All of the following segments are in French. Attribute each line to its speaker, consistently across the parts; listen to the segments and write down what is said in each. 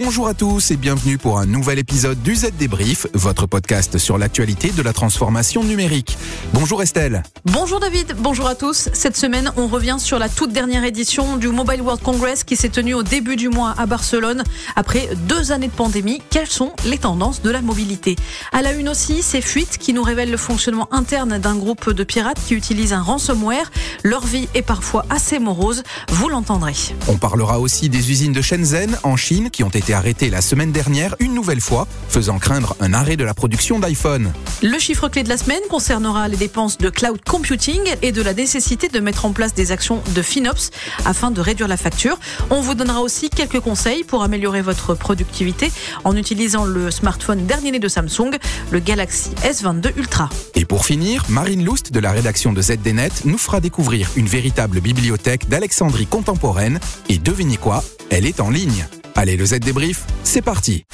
Speaker 1: Bonjour à tous et bienvenue pour un nouvel épisode du Z Débrief, votre podcast sur l'actualité de la transformation numérique. Bonjour Estelle.
Speaker 2: Bonjour David, bonjour à tous. Cette semaine, on revient sur la toute dernière édition du Mobile World Congress qui s'est tenue au début du mois à Barcelone. Après deux années de pandémie, quelles sont les tendances de la mobilité? À la une aussi, ces fuites qui nous révèlent le fonctionnement interne d'un groupe de pirates qui utilisent un ransomware. Leur vie est parfois assez morose, vous l'entendrez.
Speaker 1: On parlera aussi des usines de Shenzhen en Chine qui ont été arrêtées la semaine dernière une nouvelle fois, faisant craindre un arrêt de la production d'iPhone.
Speaker 2: Le chiffre clé de la semaine concernera les dépenses de cloud computing et de la nécessité de mettre en place des actions de FinOps afin de réduire la facture. On vous donnera aussi quelques conseils pour améliorer votre productivité en utilisant le smartphone dernier né de Samsung, le Galaxy S22 Ultra.
Speaker 1: Et pour finir, Marine Loust de la rédaction de ZDNet nous fera découvrir une véritable bibliothèque d'Alexandrie contemporaine et devinez quoi, elle est en ligne. Allez, le Z débrief, c'est parti.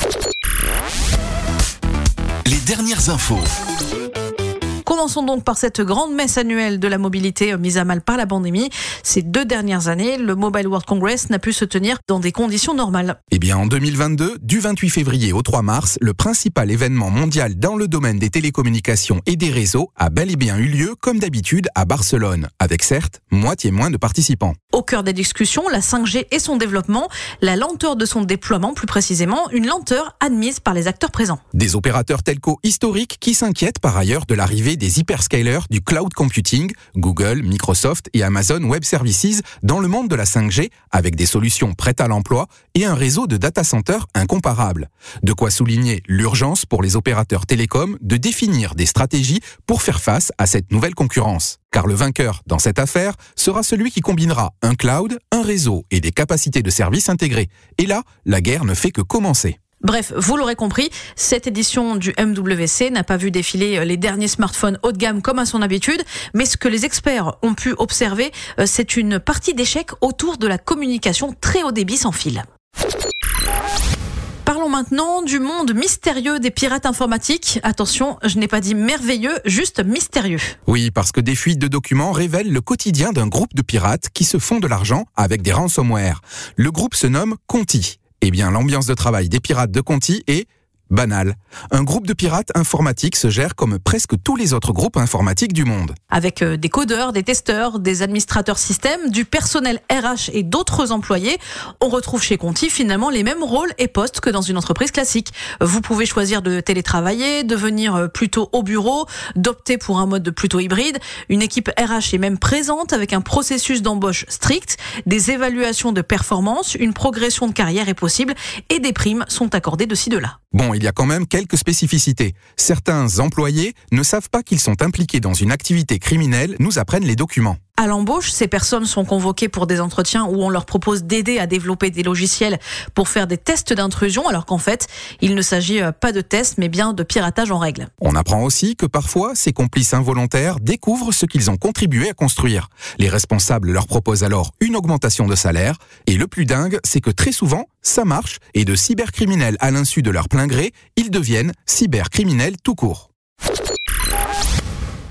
Speaker 3: Les dernières infos.
Speaker 2: Commençons donc par cette grande messe annuelle de la mobilité euh, mise à mal par la pandémie. Ces deux dernières années, le Mobile World Congress n'a pu se tenir dans des conditions normales.
Speaker 1: Eh bien, en 2022, du 28 février au 3 mars, le principal événement mondial dans le domaine des télécommunications et des réseaux a bel et bien eu lieu, comme d'habitude, à Barcelone, avec certes moitié moins de participants.
Speaker 2: Au cœur des discussions, la 5G et son développement, la lenteur de son déploiement plus précisément, une lenteur admise par les acteurs présents.
Speaker 1: Des opérateurs telco historiques qui s'inquiètent par ailleurs de l'arrivée des hyperscalers du cloud computing, Google, Microsoft et Amazon Web Services dans le monde de la 5G avec des solutions prêtes à l'emploi et un réseau de data centers incomparable. De quoi souligner l'urgence pour les opérateurs télécoms de définir des stratégies pour faire face à cette nouvelle concurrence. Car le vainqueur dans cette affaire sera celui qui combinera un cloud, un réseau et des capacités de services intégrés. Et là, la guerre ne fait que commencer.
Speaker 2: Bref, vous l'aurez compris, cette édition du MWC n'a pas vu défiler les derniers smartphones haut de gamme comme à son habitude, mais ce que les experts ont pu observer, euh, c'est une partie d'échec autour de la communication très haut débit sans fil. Maintenant du monde mystérieux des pirates informatiques. Attention, je n'ai pas dit merveilleux, juste mystérieux.
Speaker 1: Oui, parce que des fuites de documents révèlent le quotidien d'un groupe de pirates qui se font de l'argent avec des ransomware. Le groupe se nomme Conti. Eh bien, l'ambiance de travail des pirates de Conti est banal. Un groupe de pirates informatiques se gère comme presque tous les autres groupes informatiques du monde.
Speaker 2: Avec euh, des codeurs, des testeurs, des administrateurs système, du personnel RH et d'autres employés, on retrouve chez Conti finalement les mêmes rôles et postes que dans une entreprise classique. Vous pouvez choisir de télétravailler, de venir euh, plutôt au bureau, d'opter pour un mode plutôt hybride. Une équipe RH est même présente avec un processus d'embauche strict, des évaluations de performance, une progression de carrière est possible et des primes sont accordées de ci de là.
Speaker 1: Bon, il y a quand même quelques spécificités. Certains employés ne savent pas qu'ils sont impliqués dans une activité criminelle, nous apprennent les documents.
Speaker 2: À l'embauche, ces personnes sont convoquées pour des entretiens où on leur propose d'aider à développer des logiciels pour faire des tests d'intrusion, alors qu'en fait, il ne s'agit euh, pas de tests, mais bien de piratage en règle.
Speaker 1: On apprend aussi que parfois, ces complices involontaires découvrent ce qu'ils ont contribué à construire. Les responsables leur proposent alors une augmentation de salaire, et le plus dingue, c'est que très souvent, ça marche, et de cybercriminels à l'insu de leur plein gré, ils deviennent cybercriminels tout court.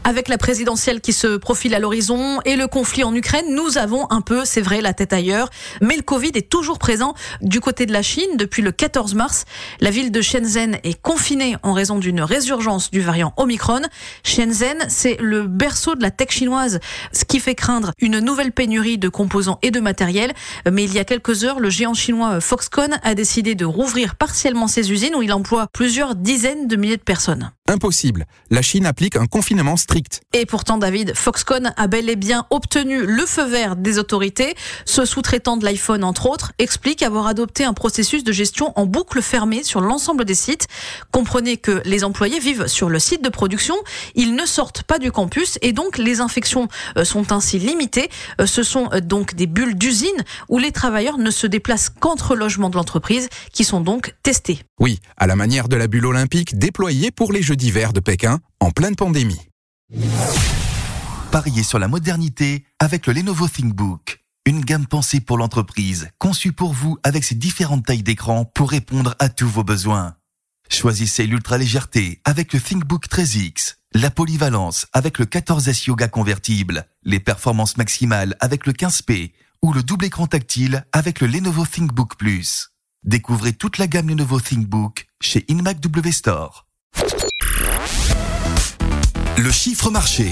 Speaker 2: Avec la présidentielle qui se profile à l'horizon et le conflit en Ukraine, nous avons un peu, c'est vrai, la tête ailleurs. Mais le Covid est toujours présent du côté de la Chine depuis le 14 mars. La ville de Shenzhen est confinée en raison d'une résurgence du variant Omicron. Shenzhen, c'est le berceau de la tech chinoise, ce qui fait craindre une nouvelle pénurie de composants et de matériel. Mais il y a quelques heures, le géant chinois Foxconn a décidé de rouvrir partiellement ses usines où il emploie plusieurs dizaines de milliers de personnes.
Speaker 1: Impossible. La Chine applique un confinement strict
Speaker 2: et pourtant, David, Foxconn a bel et bien obtenu le feu vert des autorités. Ce sous-traitant de l'iPhone, entre autres, explique avoir adopté un processus de gestion en boucle fermée sur l'ensemble des sites. Comprenez que les employés vivent sur le site de production, ils ne sortent pas du campus et donc les infections euh, sont ainsi limitées. Euh, ce sont euh, donc des bulles d'usine où les travailleurs ne se déplacent qu'entre logements de l'entreprise qui sont donc testés.
Speaker 1: Oui, à la manière de la bulle olympique déployée pour les Jeux d'hiver de Pékin en pleine pandémie.
Speaker 3: Pariez sur la modernité avec le Lenovo ThinkBook. Une gamme pensée pour l'entreprise, conçue pour vous avec ses différentes tailles d'écran pour répondre à tous vos besoins. Choisissez l'ultra légèreté avec le ThinkBook 13X, La polyvalence avec le 14S Yoga convertible, les performances maximales avec le 15P ou le double écran tactile avec le Lenovo ThinkBook Plus. Découvrez toute la gamme Lenovo ThinkBook chez InMac W Store. Le chiffre marché.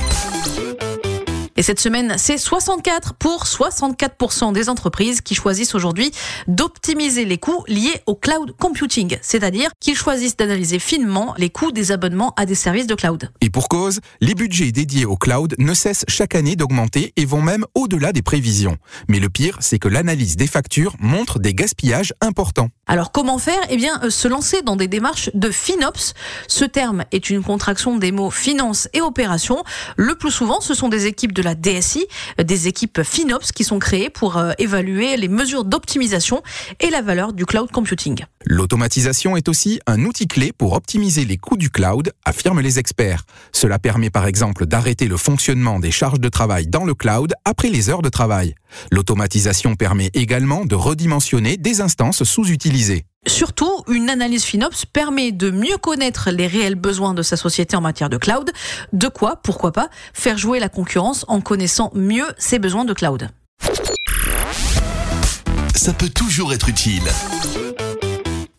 Speaker 2: Et cette semaine, c'est 64 pour 64% des entreprises qui choisissent aujourd'hui d'optimiser les coûts liés au cloud computing, c'est-à-dire qu'ils choisissent d'analyser finement les coûts des abonnements à des services de cloud.
Speaker 1: Et pour cause, les budgets dédiés au cloud ne cessent chaque année d'augmenter et vont même au-delà des prévisions. Mais le pire, c'est que l'analyse des factures montre des gaspillages importants.
Speaker 2: Alors comment faire? Eh bien, euh, se lancer dans des démarches de FinOps. Ce terme est une contraction des mots finance et opération. Le plus souvent, ce sont des équipes de la DSI, euh, des équipes FinOps qui sont créées pour euh, évaluer les mesures d'optimisation et la valeur du cloud computing.
Speaker 1: L'automatisation est aussi un outil clé pour optimiser les coûts du cloud, affirment les experts. Cela permet par exemple d'arrêter le fonctionnement des charges de travail dans le cloud après les heures de travail. L'automatisation permet également de redimensionner des instances sous-utilisées.
Speaker 2: Surtout, une analyse FinOps permet de mieux connaître les réels besoins de sa société en matière de cloud. De quoi, pourquoi pas, faire jouer la concurrence en connaissant mieux ses besoins de cloud.
Speaker 3: Ça peut toujours être utile.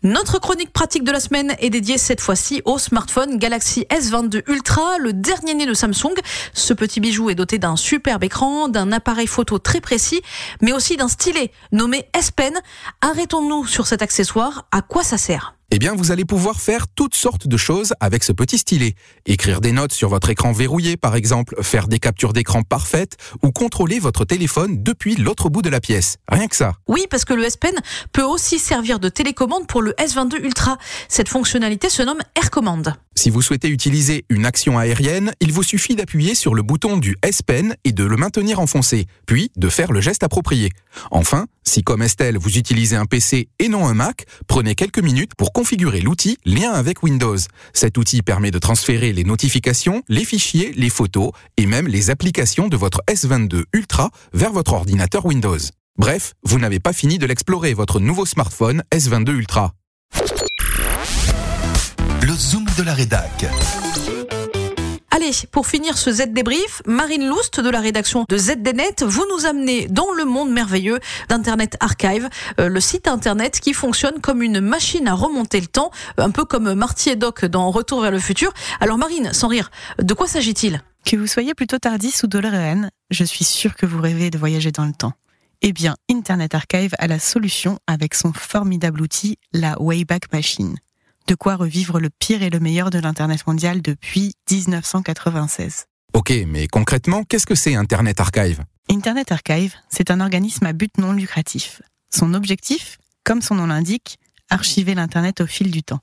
Speaker 2: Notre chronique pratique de la semaine est dédiée cette fois-ci au smartphone Galaxy S22 Ultra, le dernier né de Samsung. Ce petit bijou est doté d'un superbe écran, d'un appareil photo très précis, mais aussi d'un stylet nommé S Pen. Arrêtons-nous sur cet accessoire. À quoi ça sert?
Speaker 1: Eh bien, vous allez pouvoir faire toutes sortes de choses avec ce petit stylet. Écrire des notes sur votre écran verrouillé, par exemple, faire des captures d'écran parfaites ou contrôler votre téléphone depuis l'autre bout de la pièce. Rien que ça.
Speaker 2: Oui, parce que le S Pen peut aussi servir de télécommande pour le S22 Ultra. Cette fonctionnalité se nomme Air Command.
Speaker 1: Si vous souhaitez utiliser une action aérienne, il vous suffit d'appuyer sur le bouton du S Pen et de le maintenir enfoncé, puis de faire le geste approprié. Enfin, si comme Estelle vous utilisez un PC et non un Mac, prenez quelques minutes pour configurer l'outil Lien avec Windows. Cet outil permet de transférer les notifications, les fichiers, les photos et même les applications de votre S22 Ultra vers votre ordinateur Windows. Bref, vous n'avez pas fini de l'explorer votre nouveau smartphone S22 Ultra.
Speaker 3: Le zoom de la rédac.
Speaker 2: Allez, pour finir ce Z débrief, Marine Loust de la rédaction de ZDNet, vous nous amenez dans le monde merveilleux d'Internet Archive, euh, le site internet qui fonctionne comme une machine à remonter le temps, un peu comme Marty et Doc dans Retour vers le futur. Alors Marine, sans rire, de quoi s'agit-il?
Speaker 4: Que vous soyez plutôt tardis ou DeLorean, je suis sûre que vous rêvez de voyager dans le temps. Eh bien, Internet Archive a la solution avec son formidable outil, la Wayback Machine de quoi revivre le pire et le meilleur de l'Internet mondial depuis 1996.
Speaker 1: Ok, mais concrètement, qu'est-ce que c'est Internet Archive?
Speaker 4: Internet Archive, c'est un organisme à but non lucratif. Son objectif, comme son nom l'indique, archiver l'Internet au fil du temps.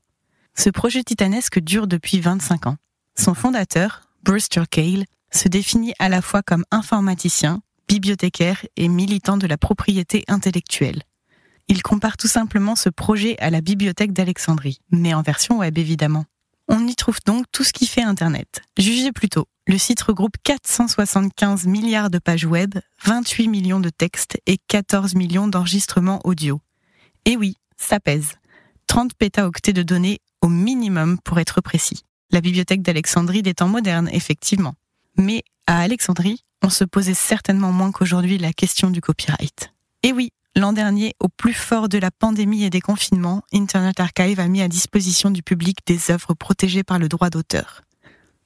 Speaker 4: Ce projet titanesque dure depuis 25 ans. Son fondateur, Bruce Turkale, se définit à la fois comme informaticien, bibliothécaire et militant de la propriété intellectuelle. Il compare tout simplement ce projet à la bibliothèque d'Alexandrie, mais en version web évidemment. On y trouve donc tout ce qui fait Internet. Jugez plutôt, le site regroupe 475 milliards de pages web, 28 millions de textes et 14 millions d'enregistrements audio. Et oui, ça pèse. 30 pétaoctets de données au minimum pour être précis. La bibliothèque d'Alexandrie des temps modernes, effectivement. Mais à Alexandrie, on se posait certainement moins qu'aujourd'hui la question du copyright. Et oui, L'an dernier, au plus fort de la pandémie et des confinements, Internet Archive a mis à disposition du public des œuvres protégées par le droit d'auteur.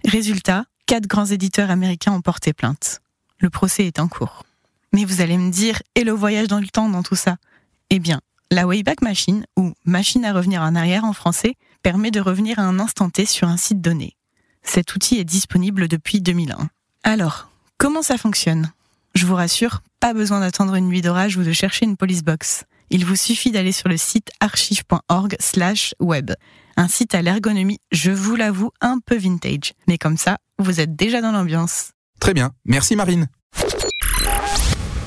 Speaker 4: Résultat, quatre grands éditeurs américains ont porté plainte. Le procès est en cours. Mais vous allez me dire, et le voyage dans le temps dans tout ça? Eh bien, la Wayback Machine, ou machine à revenir en arrière en français, permet de revenir à un instant T sur un site donné. Cet outil est disponible depuis 2001. Alors, comment ça fonctionne? Je vous rassure, pas besoin d'attendre une nuit d'orage ou de chercher une police box. Il vous suffit d'aller sur le site archive.org slash web. Un site à l'ergonomie, je vous l'avoue, un peu vintage. Mais comme ça, vous êtes déjà dans l'ambiance.
Speaker 1: Très bien. Merci Marine.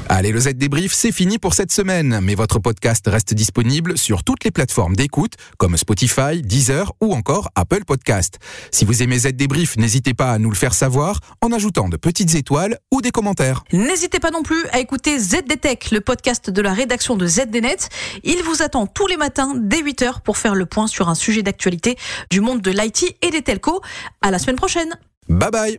Speaker 1: Allez, le Z débrief, c'est fini pour cette semaine, mais votre podcast reste disponible sur toutes les plateformes d'écoute comme Spotify, Deezer ou encore Apple Podcast. Si vous aimez Z débrief, n'hésitez pas à nous le faire savoir en ajoutant de petites étoiles ou des commentaires.
Speaker 2: N'hésitez pas non plus à écouter ZDTech, le podcast de la rédaction de ZDNet. Il vous attend tous les matins dès 8h pour faire le point sur un sujet d'actualité du monde de l'IT et des telcos. À la semaine prochaine.
Speaker 1: Bye bye